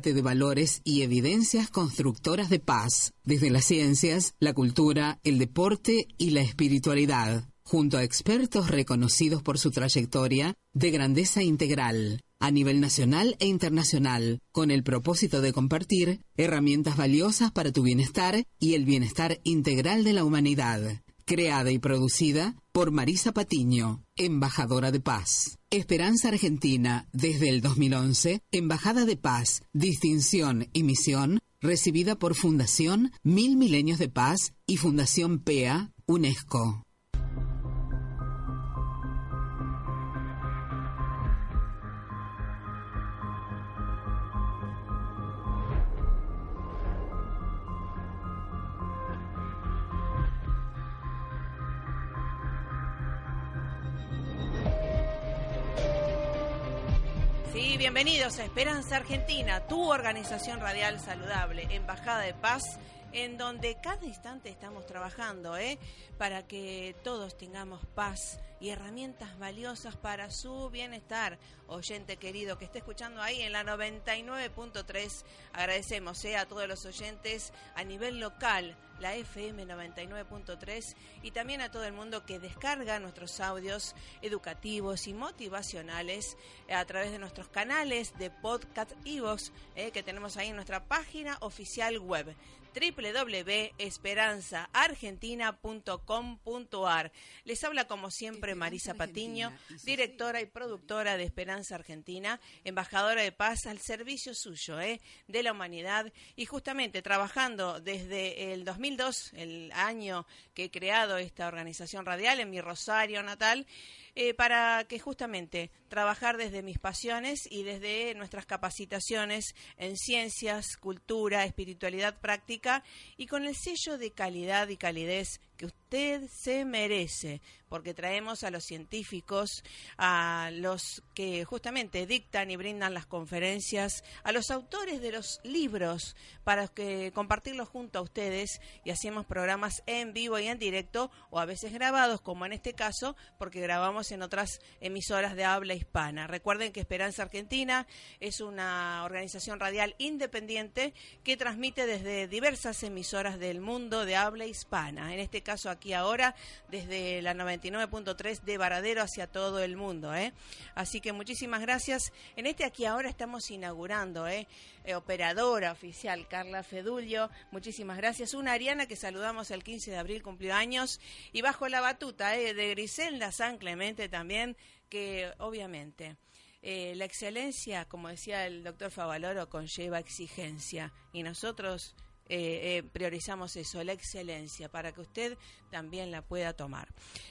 de valores y evidencias constructoras de paz, desde las ciencias, la cultura, el deporte y la espiritualidad, junto a expertos reconocidos por su trayectoria de grandeza integral a nivel nacional e internacional, con el propósito de compartir herramientas valiosas para tu bienestar y el bienestar integral de la humanidad. Creada y producida por Marisa Patiño, embajadora de paz. Esperanza Argentina, desde el 2011, Embajada de Paz, Distinción y Misión, recibida por Fundación Mil Milenios de Paz y Fundación PEA, UNESCO. Bienvenidos a Esperanza Argentina, tu organización radial saludable, Embajada de Paz, en donde cada instante estamos trabajando ¿eh? para que todos tengamos paz y herramientas valiosas para su bienestar. Oyente querido que esté escuchando ahí en la 99.3, agradecemos ¿eh? a todos los oyentes a nivel local la FM 99.3 y también a todo el mundo que descarga nuestros audios educativos y motivacionales a través de nuestros canales de podcast Evox eh, que tenemos ahí en nuestra página oficial web www.esperanzaargentina.com.ar. Les habla como siempre Marisa Patiño, directora y productora de Esperanza Argentina, embajadora de paz al servicio suyo eh, de la humanidad y justamente trabajando desde el 2000 el año que he creado esta organización radial en mi Rosario natal, eh, para que justamente trabajar desde mis pasiones y desde nuestras capacitaciones en ciencias, cultura, espiritualidad práctica y con el sello de calidad y calidez que usted se merece, porque traemos a los científicos, a los que justamente dictan y brindan las conferencias, a los autores de los libros para que compartirlos junto a ustedes y hacemos programas en vivo y en directo o a veces grabados, como en este caso, porque grabamos en otras emisoras de habla hispana. Recuerden que Esperanza Argentina es una organización radial independiente que transmite desde diversas emisoras del mundo de habla hispana. En este caso aquí ahora desde la 99.3 de Varadero hacia todo el mundo. ¿eh? Así que muchísimas gracias. En este aquí ahora estamos inaugurando, ¿eh? eh operadora oficial Carla Fedulio. Muchísimas gracias. Una Ariana que saludamos el 15 de abril, cumplió años. Y bajo la batuta ¿eh? de Griselda San Clemente también, que obviamente... Eh, la excelencia, como decía el doctor Favaloro, conlleva exigencia y nosotros eh, eh, priorizamos eso, la excelencia, para que usted también la pueda tomar.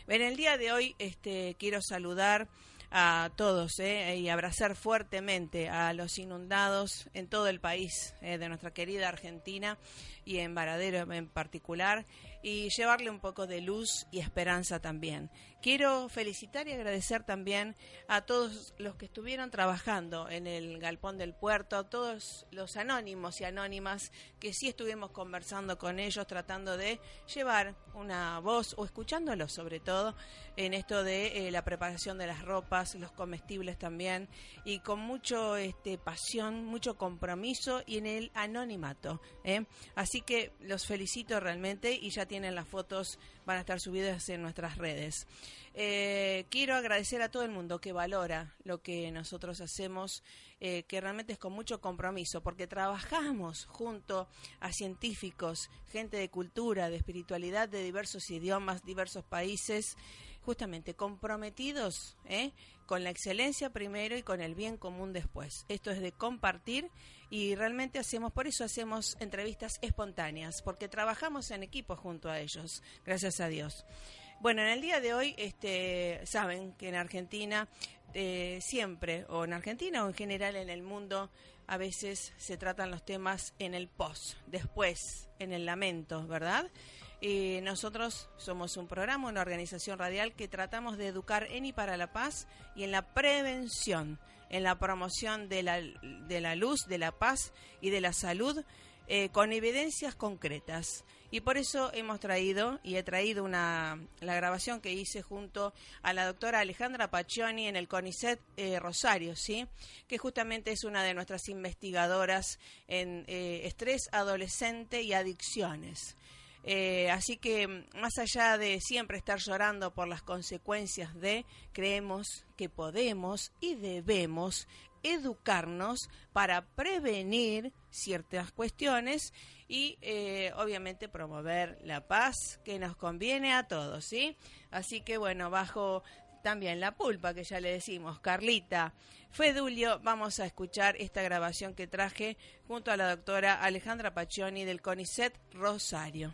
En el día de hoy este, quiero saludar a todos eh, y abrazar fuertemente a los inundados en todo el país de nuestra querida Argentina y en Varadero en particular y llevarle un poco de luz y esperanza también. Quiero felicitar y agradecer también a todos los que estuvieron trabajando en el galpón del puerto, a todos los anónimos y anónimas que sí estuvimos conversando con ellos, tratando de llevar una voz o escuchándolos sobre todo en esto de eh, la preparación de las ropas, los comestibles también y con mucho este pasión, mucho compromiso y en el anonimato. ¿eh? Así que los felicito realmente y ya tienen las fotos, van a estar subidas en nuestras redes. Eh, quiero agradecer a todo el mundo que valora lo que nosotros hacemos, eh, que realmente es con mucho compromiso, porque trabajamos junto a científicos, gente de cultura, de espiritualidad, de diversos idiomas, diversos países, justamente comprometidos ¿eh? con la excelencia primero y con el bien común después. Esto es de compartir y realmente hacemos, por eso hacemos entrevistas espontáneas, porque trabajamos en equipo junto a ellos, gracias a Dios. Bueno, en el día de hoy, este, saben que en Argentina eh, siempre, o en Argentina o en general en el mundo, a veces se tratan los temas en el post, después, en el lamento, ¿verdad? Nosotros somos un programa, una organización radial que tratamos de educar en y para la paz y en la prevención, en la promoción de la, de la luz, de la paz y de la salud eh, con evidencias concretas. Y por eso hemos traído, y he traído una, la grabación que hice junto a la doctora Alejandra Paccioni en el CONICET eh, Rosario, ¿sí? que justamente es una de nuestras investigadoras en eh, estrés adolescente y adicciones. Eh, así que más allá de siempre estar llorando por las consecuencias de, creemos que podemos y debemos educarnos para prevenir ciertas cuestiones y eh, obviamente promover la paz que nos conviene a todos, ¿sí? Así que bueno, bajo también la pulpa que ya le decimos, Carlita Fedulio, vamos a escuchar esta grabación que traje junto a la doctora Alejandra Paccioni del CONICET Rosario.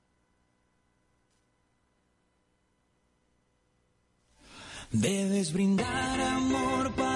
Debes brindar amor para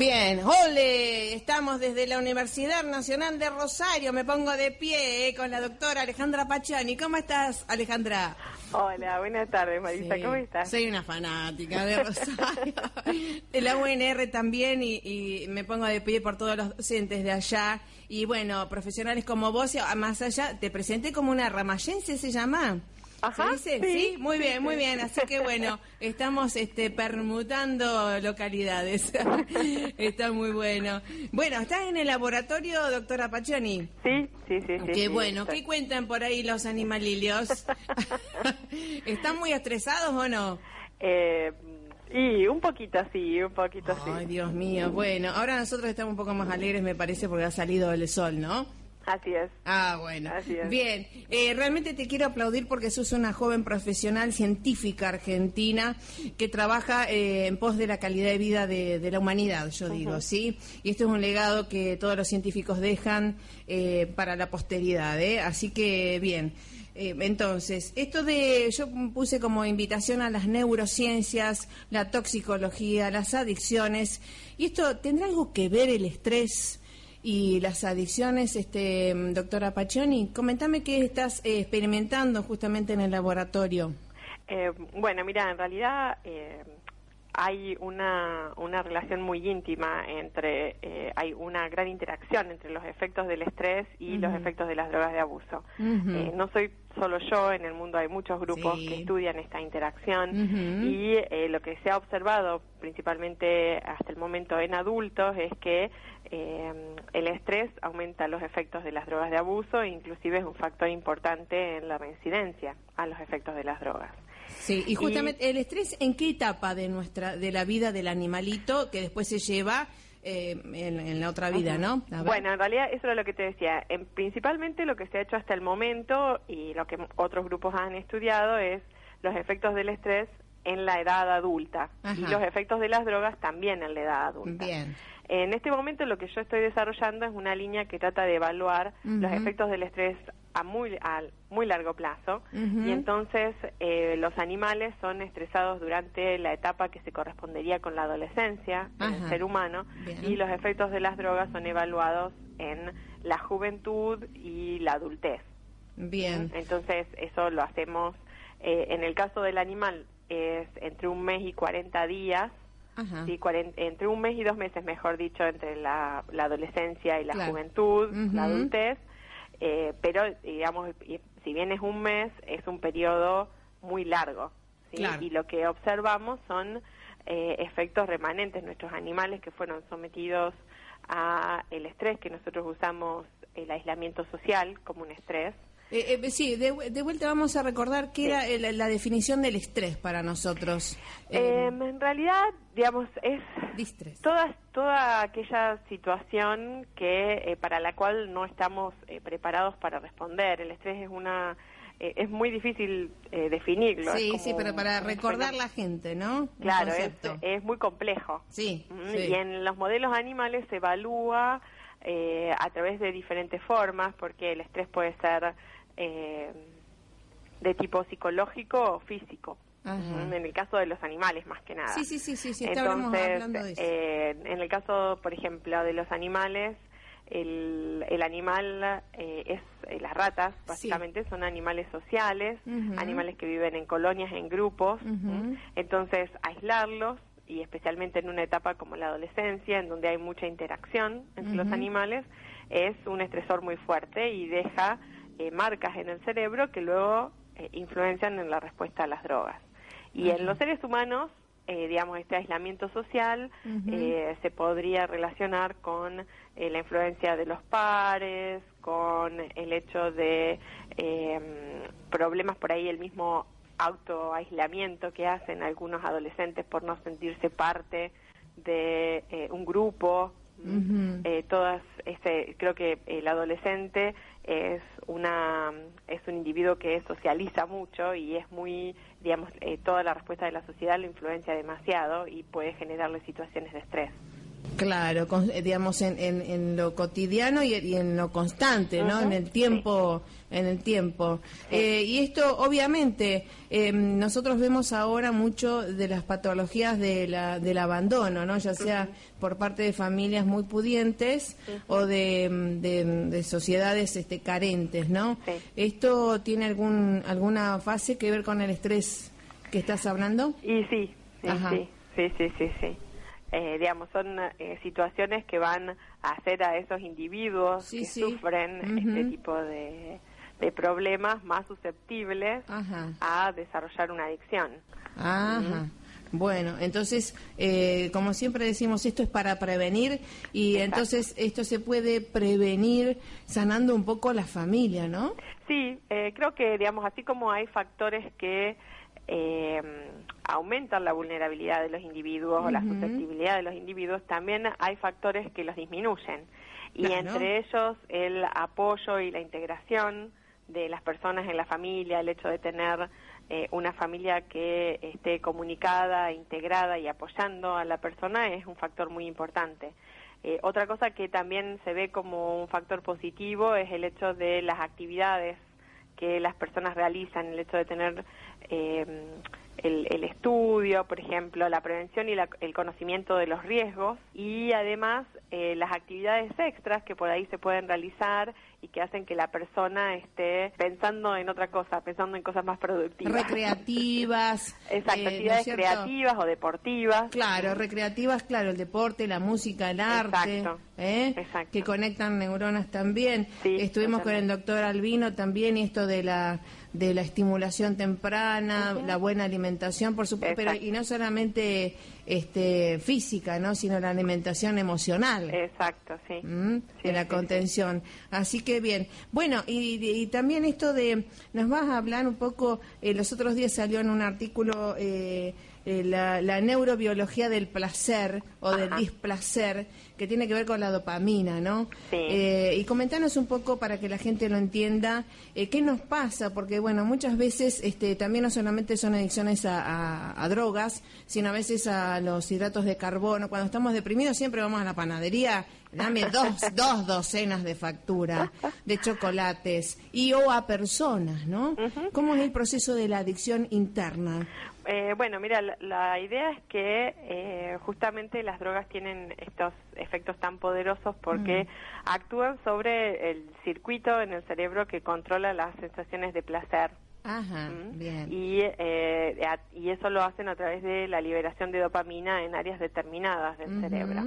Bien, ole, estamos desde la Universidad Nacional de Rosario, me pongo de pie eh, con la doctora Alejandra Pachani. ¿Cómo estás, Alejandra? Hola, buenas tardes, Marisa, ¿cómo estás? Soy una fanática de Rosario, de la UNR también y, me pongo de pie por todos los docentes de allá. Y bueno, profesionales como vos, más allá, te presenté como una ramayense, ¿se llama? Ajá, Sí. muy bien, muy bien. Así que bueno, estamos este, permutando localidades. Está muy bueno. Bueno, ¿estás en el laboratorio, doctora Pachoni? Sí, sí, sí. Qué bueno. ¿Qué cuentan por ahí los animalilios? ¿Están muy estresados o no? Eh, y un poquito sí, un poquito sí. Ay, Dios mío. Bueno, ahora nosotros estamos un poco más alegres, me parece, porque ha salido el sol, ¿no? Así es. Ah, bueno. Bien, eh, realmente te quiero aplaudir porque sos una joven profesional científica argentina que trabaja eh, en pos de la calidad de vida de, la humanidad, yo digo, ¿sí? Y esto es un legado que todos los científicos dejan eh, para la posteridad, ¿eh? Así que, bien. entonces, esto de, yo puse como invitación a las neurociencias, la toxicología, las adicciones, y esto, ¿tendrá algo que ver el estrés? Y las adicciones, este, doctora Pachoni. Comentame qué estás eh, experimentando justamente en el laboratorio. Eh, bueno, mira, en realidad eh, hay una, una relación muy íntima entre, eh, hay una gran interacción entre los efectos del estrés y los efectos de las drogas de abuso. Eh, no soy solo yo, en el mundo hay muchos grupos que estudian esta interacción y eh, lo que se ha observado principalmente hasta el momento en adultos es que el estrés aumenta los efectos de las drogas de abuso e inclusive es un factor importante en la reincidencia a los efectos de las drogas. Sí, y justamente el estrés, ¿en qué etapa de nuestra de la vida del animalito que después se lleva eh, en, la otra vida, ¿no? Bueno, en realidad eso es lo que te decía. En, principalmente lo que se ha hecho hasta el momento y lo que otros grupos han estudiado es los efectos del estrés en la edad adulta y los efectos de las drogas también en la edad adulta. Bien. En este momento lo que yo estoy desarrollando es una línea que trata de evaluar los efectos del estrés a muy, a muy largo plazo. Y entonces eh, los animales son estresados durante la etapa que se correspondería con la adolescencia del ser humano. Y los efectos de las drogas son evaluados en la juventud y la adultez. Bien. Entonces eso lo hacemos, eh, en el caso del animal es entre un mes y 40 días. Sí, entre un mes y dos meses, mejor dicho, entre la, adolescencia y la juventud, la adultez, eh, pero digamos, si bien es un mes, es un periodo muy largo. Y lo que observamos son eh, efectos remanentes. Nuestros animales que fueron sometidos a el estrés, que nosotros usamos el aislamiento social como un estrés, eh, eh, sí, de, vuelta vamos a recordar qué era la, definición del estrés para nosotros. Em, en realidad, digamos, es toda, toda aquella situación que eh, para la cual no estamos preparados para responder. El estrés es una es muy difícil definirlo. Sí, sí, pero para recordar la gente, ¿no? Claro, es, es, muy complejo. Sí, Y en los modelos animales se evalúa a través de diferentes formas, porque el estrés puede ser eh, de tipo psicológico o físico. En el caso de los animales, más que nada. Sí, sí, sí, sí, Entonces, eh, en el caso, por ejemplo, de los animales, el, el animal eh, es eh, las ratas básicamente son animales sociales animales que viven en colonias en grupos entonces aislarlos y especialmente en una etapa como la adolescencia en donde hay mucha interacción entre los animales es un estresor muy fuerte y deja eh, marcas en el cerebro que luego eh, influencian en la respuesta a las drogas. Y en los seres humanos, eh, digamos, este aislamiento social se podría relacionar con la influencia de los pares, con el hecho de em, problemas por ahí, el mismo autoaislamiento que hacen algunos adolescentes por no sentirse parte de un grupo. todas, este, creo que el adolescente es una es un individuo que socializa mucho y es muy digamos eh, toda la respuesta de la sociedad lo influencia demasiado y puede generarle situaciones de estrés Claro, eh, digamos en, en, lo cotidiano y, en lo constante, ¿no? en el tiempo, en el tiempo. Eh, y esto, obviamente, em, nosotros vemos ahora mucho de las patologías de la, del abandono, ¿no? Ya sea por parte de familias muy pudientes o de, de, sociedades este, carentes, ¿no? ¿Esto tiene algún alguna fase que ver con el estrés que estás hablando? Y sí, sí, sí, sí, sí. sí eh, digamos, son eh, situaciones que van a hacer a esos individuos que sufren este tipo de, problemas más susceptibles a desarrollar una adicción. Ajá. Bueno, entonces, eh, como siempre decimos, esto es para prevenir y entonces esto se puede prevenir sanando un poco la familia, ¿no? Sí, creo que, digamos, así como hay factores que eh, aumentan la vulnerabilidad de los individuos o la susceptibilidad de los individuos, también hay factores que los disminuyen. Y entre ellos el apoyo y la integración de las personas en la familia, el hecho de tener eh, una familia que esté comunicada, integrada y apoyando a la persona es un factor muy importante. Eh, otra cosa que también se ve como un factor positivo es el hecho de las actividades que las personas realizan, el hecho de tener eh, el, estudio, por ejemplo, la prevención y el conocimiento de los riesgos y además eh, las actividades extras que por ahí se pueden realizar y que hacen que la persona esté pensando en otra cosa, pensando en cosas más productivas. Recreativas. Exacto, eh, actividades creativas o deportivas. Claro, recreativas, claro, el deporte, la música, el arte, ¿eh? Exacto. que conectan neuronas también. Estuvimos con el doctor Albino también y esto de la de la estimulación temprana, la buena alimentación, por supuesto, pero y no solamente este física, ¿no? sino la alimentación emocional. Exacto, sí. ¿Mm? de la contención. Así que bien. Bueno, y, también esto de, nos vas a hablar un poco, eh, los otros días salió en un artículo eh, eh, la, neurobiología del placer o del displacer, que tiene que ver con la dopamina, ¿no? Sí. Eh, y comentanos un poco para que la gente lo entienda, eh, qué nos pasa, porque bueno, muchas veces este, también no solamente son adicciones a, drogas, sino a veces a los hidratos de carbono. Cuando estamos deprimidos siempre vamos a la panadería dame dos, dos docenas de factura de chocolates y o a personas, ¿no? ¿Cómo es el proceso de la adicción interna? Eh, bueno, mira, la, idea es que eh, justamente las drogas tienen estos efectos tan poderosos porque mm. actúan sobre el circuito en el cerebro que controla las sensaciones de placer. Ajá, ¿Mm? bien. Y, eh, y eso lo hacen a través de la liberación de dopamina en áreas determinadas del cerebro.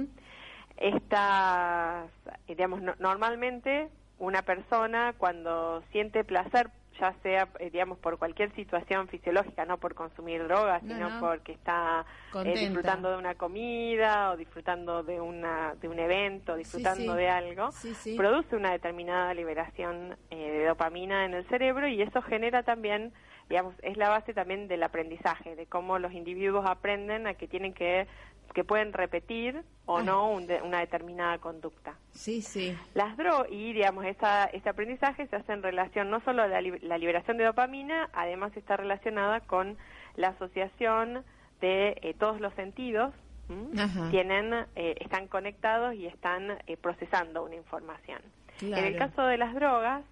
Estas, digamos, normalmente una persona cuando siente placer ya sea, eh, digamos, por cualquier situación fisiológica, no por consumir drogas, sino porque está eh, disfrutando de una comida o disfrutando de, una, de un evento, disfrutando de algo, produce una determinada liberación eh, de dopamina en el cerebro y eso genera también, digamos, es la base también del aprendizaje, de cómo los individuos aprenden a que tienen que que pueden repetir o no una determinada conducta. Sí, sí. Las drogas, y digamos, esa, ese aprendizaje se hace en relación no solo a la, liberación de dopamina, además está relacionada con la asociación de eh, todos los sentidos, tienen, eh, están conectados y están eh, procesando una información. En el caso de las drogas,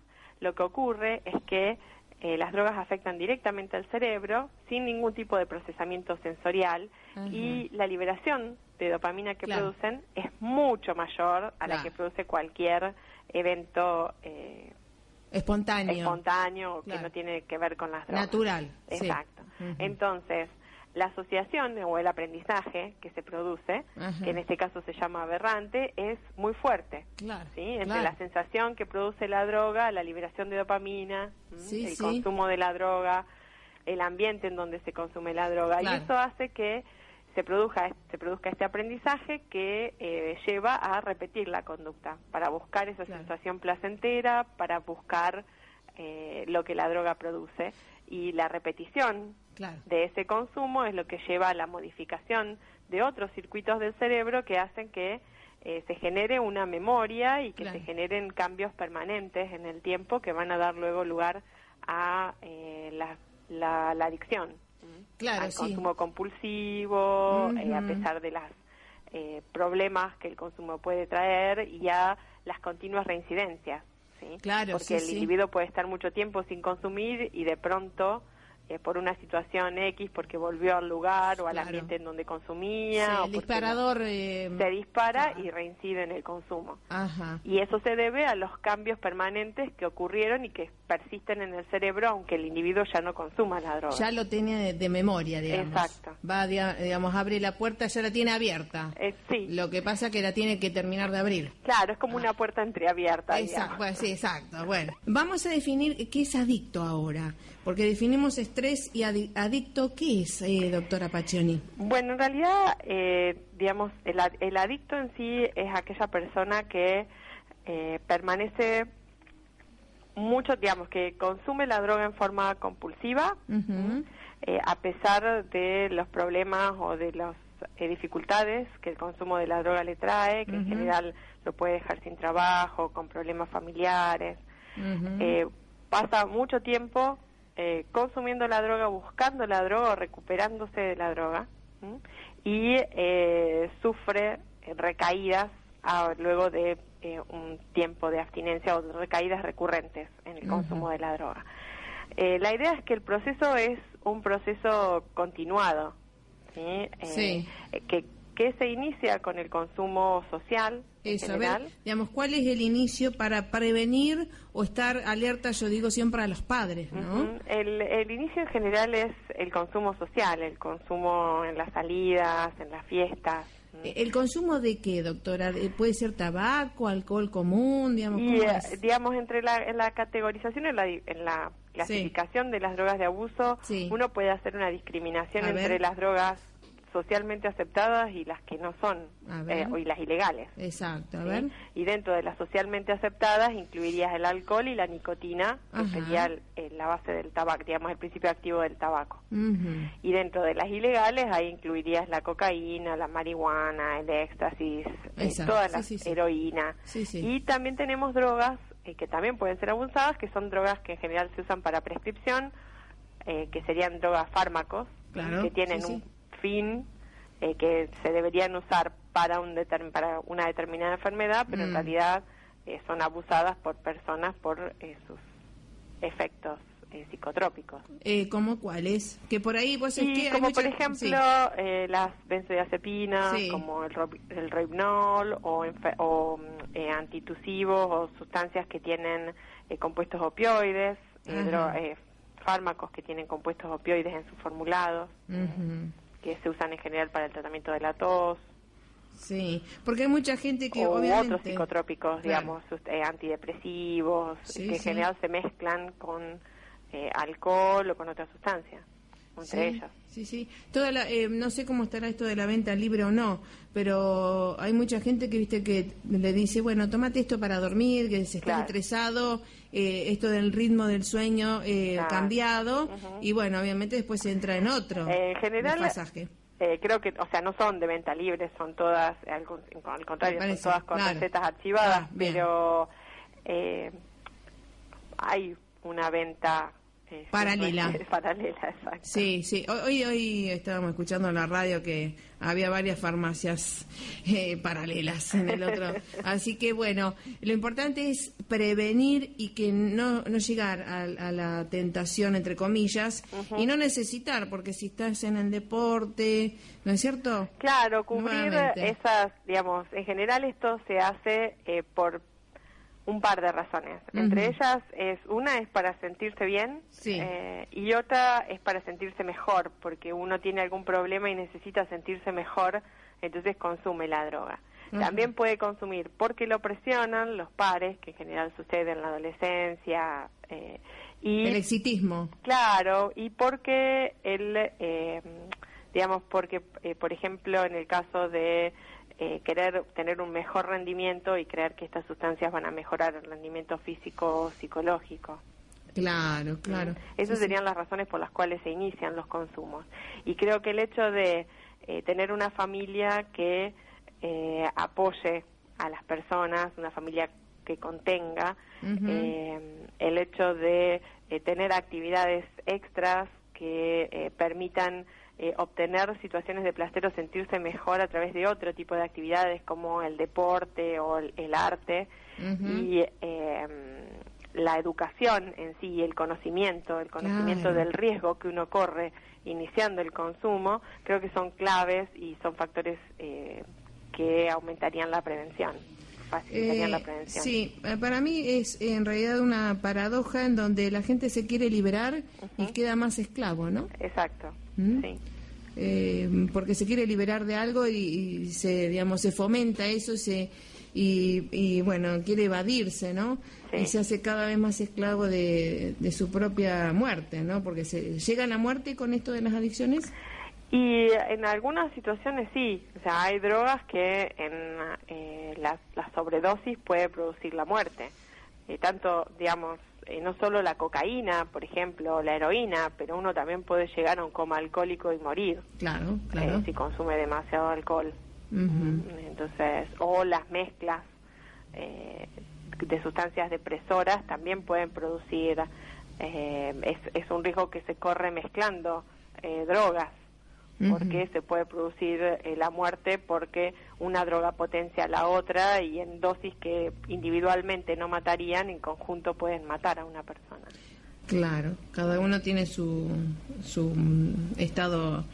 lo que ocurre es que eh, las drogas afectan directamente al cerebro sin ningún tipo de procesamiento sensorial y la liberación de dopamina que producen es mucho mayor a la que produce cualquier evento eh, espontáneo, espontáneo que no tiene que ver con las drogas. Natural. Exacto. Entonces, la asociación o el aprendizaje que se produce, que en este caso se llama aberrante, es muy fuerte. Claro, ¿sí? Entre la sensación que produce la droga, la liberación de dopamina, el consumo de la droga, el ambiente en donde se consume la droga. Y eso hace que se produzca, se produzca este aprendizaje que eh, lleva a repetir la conducta, para buscar esa sensación placentera, para buscar eh, lo que la droga produce. Y la repetición de ese consumo es lo que lleva a la modificación de otros circuitos del cerebro que hacen que eh, se genere una memoria y que se generen cambios permanentes en el tiempo que van a dar luego lugar a eh, la, la, adicción. Claro, al consumo compulsivo, eh, a pesar de los problemas que el consumo puede traer y a las continuas reincidencias. ¿sí? Claro, Porque el individuo puede estar mucho tiempo sin consumir y de pronto eh, por una situación X, porque volvió al lugar o al ambiente en donde consumía. o el disparador eh, se dispara y reincide en el consumo. Y eso se debe a los cambios permanentes que ocurrieron y que persisten en el cerebro, aunque el individuo ya no consuma la droga. Ya lo tiene de, memoria, digamos. Exacto. Va, digamos, abre la puerta, ya la tiene abierta. Eh, sí. Lo que pasa es que la tiene que terminar de abrir. Claro, es como una puerta entreabierta. Exacto, pues, sí, exacto. Bueno, vamos a definir qué es adicto ahora. Porque definimos estrés y adicto, ¿qué es, eh, doctora Pacioni? Bueno, en realidad, eh, digamos, el, adicto en sí es aquella persona que eh, permanece mucho, digamos, que consume la droga en forma compulsiva, a pesar de los problemas o de las dificultades que el consumo de la droga le trae, que en general lo puede dejar sin trabajo, con problemas familiares. pasa mucho tiempo eh, consumiendo la droga, buscando la droga o recuperándose de la droga y eh, sufre recaídas luego de eh, un tiempo de abstinencia o recaídas recurrentes en el consumo de la droga. la idea es que el proceso es un proceso continuado, ¿sí? que que se inicia con el consumo social. Eso, digamos, ¿cuál es el inicio para prevenir o estar alerta, yo digo siempre a los padres, ¿no? el, el, inicio en general es el consumo social, el consumo en las salidas, en las fiestas. ¿El consumo de qué, doctora? ¿Puede ser tabaco, alcohol común? Digamos, eh, digamos entre la, en la categorización, en la, en la clasificación de las drogas de abuso, uno puede hacer una discriminación entre las drogas socialmente aceptadas y las que no son, eh, y las ilegales. Exacto, a ver. Y dentro de las socialmente aceptadas incluirías el alcohol y la nicotina, que sería la base del tabaco, digamos, el principio activo del tabaco. Y dentro de las ilegales, ahí incluirías la cocaína, la marihuana, el éxtasis, eh, todas las heroína. Y también tenemos drogas eh, que también pueden ser abusadas, que son drogas que en general se usan para prescripción, que serían drogas fármacos, que tienen un fin eh, que se deberían usar para, un para una determinada enfermedad, pero en mm. realidad eh, son abusadas por personas por eh, sus efectos psicotrópicos. ¿Cómo cuáles? Que por ahí pues es que como por ejemplo las benzodiazepinas, como el, el roibnol o, o antitusivos o sustancias que tienen compuestos opioides, fármacos que tienen compuestos opioides en sus formulados que se usan en general para el tratamiento de la tos. Sí, porque hay mucha gente que o obviamente... otros psicotrópicos, digamos, eh, antidepresivos, que en general se mezclan con eh, alcohol o con otras sustancias, entre sí, ellas. Sí, sí. Toda la, eh, no sé cómo estará esto de la venta libre o no, pero hay mucha gente que viste que le dice, bueno, tomate esto para dormir, que se está Claro. estresado, eh, esto del ritmo del sueño eh, Claro. cambiado, y bueno, obviamente después se entra en otro En general, desfasaje. Eh, creo que, o sea, no son de venta libre, son todas, al, con- al contrario, parece, son todas con claro. recetas archivadas, Ah, bien. pero eh, hay una venta Paralela. siempre- paralela, exacto. Sí, sí. Hoy, hoy, estábamos escuchando en la radio que había varias farmacias eh, paralelas en el otro. Así que bueno, lo importante es prevenir y que no, no llegar a, a la tentación, entre comillas, y no necesitar, porque si estás en el deporte, ¿no es cierto? Claro, cubrir Nuevamente. esas, digamos, en general esto se hace eh, por un par de razones. Entre ellas es una es para sentirse bien Sí. eh, y otra es para sentirse mejor, porque uno tiene algún problema y necesita sentirse mejor, entonces consume la droga. También puede consumir porque lo presionan los pares, que en general sucede en la adolescencia, eh, y El exitismo. Claro, y porque el, eh, digamos, porque, eh, por ejemplo, en el caso de eh, querer tener un mejor rendimiento y creer que estas sustancias van a mejorar el rendimiento físico o psicológico. Claro, claro. Esas serían las razones por las cuales se inician los consumos. Y creo que el hecho de eh, tener una familia que eh, apoye a las personas, una familia que contenga, eh, el hecho de eh, tener actividades extras que eh, permitan eh, obtener situaciones de placer o sentirse mejor a través de otro tipo de actividades como el deporte o el, el arte y eh, la educación en sí, el conocimiento, el conocimiento Claro. del riesgo que uno corre iniciando el consumo, creo que son claves y son factores eh, que aumentarían la prevención, la Eh, prevención. sí, eh, para mí es en realidad una paradoja en donde la gente se quiere liberar y queda más esclavo, ¿no? Exacto, ¿Mm? sí. Eh, porque se quiere liberar de algo y, y se, digamos, se fomenta eso se, y, y, bueno, quiere evadirse, ¿no? Sí. Y se hace cada vez más esclavo de, de su propia muerte, ¿no? Porque se llega a la muerte con esto de las adicciones. Y en algunas situaciones sí, o sea, hay drogas que en eh, la, la sobredosis puede producir la muerte. Eh, tanto, digamos, eh, no solo la cocaína, por ejemplo, la heroína, pero uno también puede llegar a un coma alcohólico y morir Claro, eh, claro. si consume demasiado alcohol. Entonces, o las mezclas eh, de sustancias depresoras también pueden producir, eh, es, es un riesgo que se corre mezclando drogas, porque se puede producir eh, la muerte porque una droga potencia a la otra y en dosis que individualmente no matarían, en conjunto pueden matar a una persona. Claro, cada uno tiene su, su mm, estado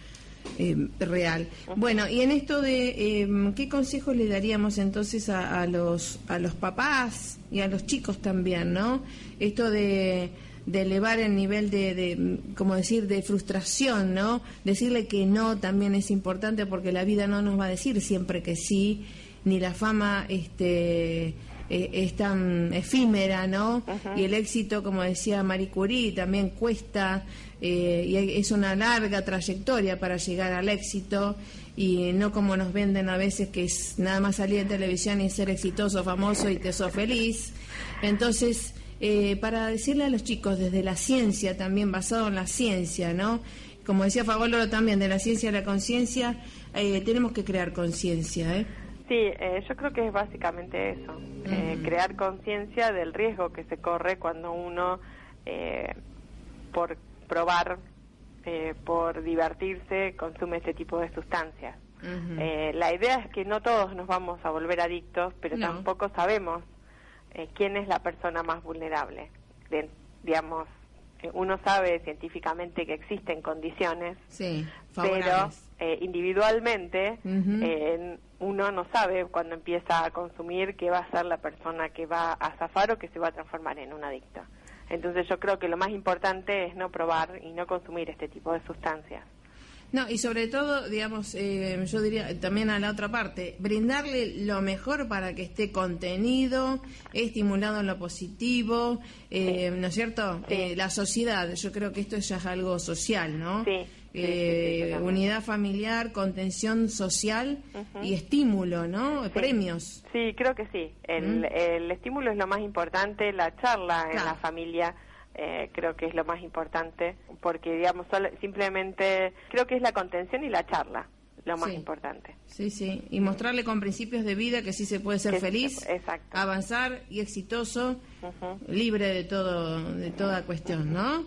eh, real. Bueno, y en esto de eh, qué consejos le daríamos entonces a, a los a los papás y a los chicos también, ¿no? Esto de, de elevar el nivel de, de, como decir, de frustración, ¿no? Decirle que no también es importante porque la vida no nos va a decir siempre que sí, ni la fama, este eh, es tan efímera, ¿no? Y el éxito, como decía Marie Curie, también cuesta eh, y es una larga trayectoria para llegar al éxito y no como nos venden a veces que es nada más salir en televisión y ser exitoso, famoso y te sos feliz. Entonces, eh, para decirle a los chicos desde la ciencia, también basado en la ciencia, ¿no? Como decía Favoloro también, de la ciencia a la conciencia, eh, tenemos que crear conciencia, ¿eh? Sí, eh, yo creo que es básicamente eso, eh, crear conciencia del riesgo que se corre cuando uno, eh, por probar, eh, por divertirse, consume este tipo de sustancias. Eh, la idea es que no todos nos vamos a volver adictos, pero No. tampoco sabemos eh, quién es la persona más vulnerable. De- digamos, eh, uno sabe científicamente que existen condiciones Sí, pero eh, individualmente eh, uno no sabe cuando empieza a consumir qué va a ser la persona que va a zafar o que se va a transformar en un adicto. Entonces yo creo que lo más importante es no probar y no consumir este tipo de sustancias. No, y sobre todo, digamos, eh, yo diría también a la otra parte, brindarle lo mejor para que esté contenido, estimulado en lo positivo, eh, ¿no es cierto? Eh, la sociedad, yo creo que esto ya es algo social, ¿no? Sí. unidad familiar, contención social y estímulo, ¿no? Premios. Sí, creo que sí. El, el, estímulo es lo más importante, la charla en la familia eh, creo que es lo más importante, porque digamos, simplemente creo que es la contención y la charla lo más importante. Sí, sí, y mostrarle con principios de vida que sí se puede ser feliz, avanzar y exitoso, libre de todo de toda cuestión, ¿no?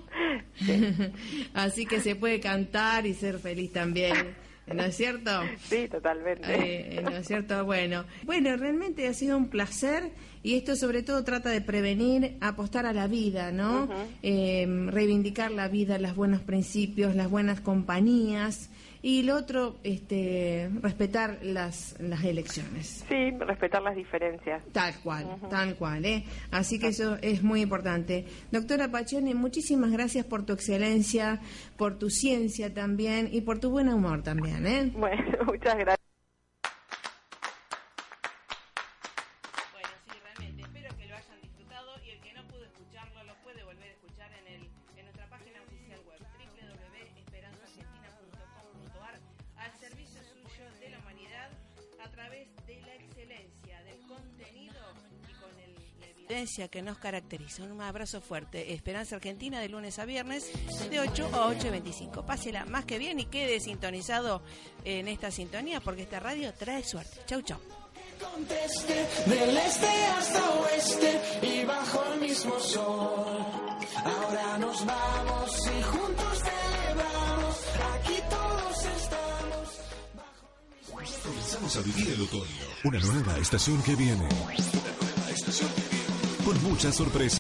Así que se puede cantar y ser feliz también. ¿No es cierto? Sí, totalmente. Eh, ¿No es cierto? Bueno, bueno, realmente ha sido un placer y esto sobre todo trata de prevenir, apostar a la vida, ¿no? Eh, reivindicar la vida, los buenos principios, las buenas compañías y lo otro, este, respetar las, las elecciones. Sí, respetar las diferencias. Tal cual, tal cual, ¿eh? Así que eso es muy importante. Doctora Pachone, muchísimas gracias por tu excelencia, por tu ciencia también y por tu buen humor también, ¿eh? Bueno, muchas gracias. Que nos caracteriza. Un abrazo fuerte. Esperanza Argentina de lunes a viernes de 8 a 8.25. Pásela más que bien y quede sintonizado en esta sintonía porque esta radio trae suerte. Chau, chau. Conteste del este hasta oeste y bajo el mismo sol. Ahora nos vamos y juntos Comenzamos a vivir el otoño. Una nueva estación que viene con muchas sorpresas.